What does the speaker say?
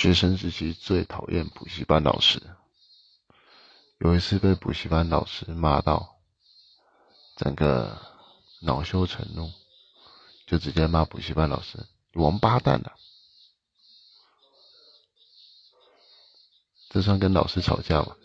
学生时期最讨厌补习班老师。有一次被补习班老师骂到，整个恼羞成怒，就直接骂补习班老师“王八蛋”了。这算跟老师吵架吗？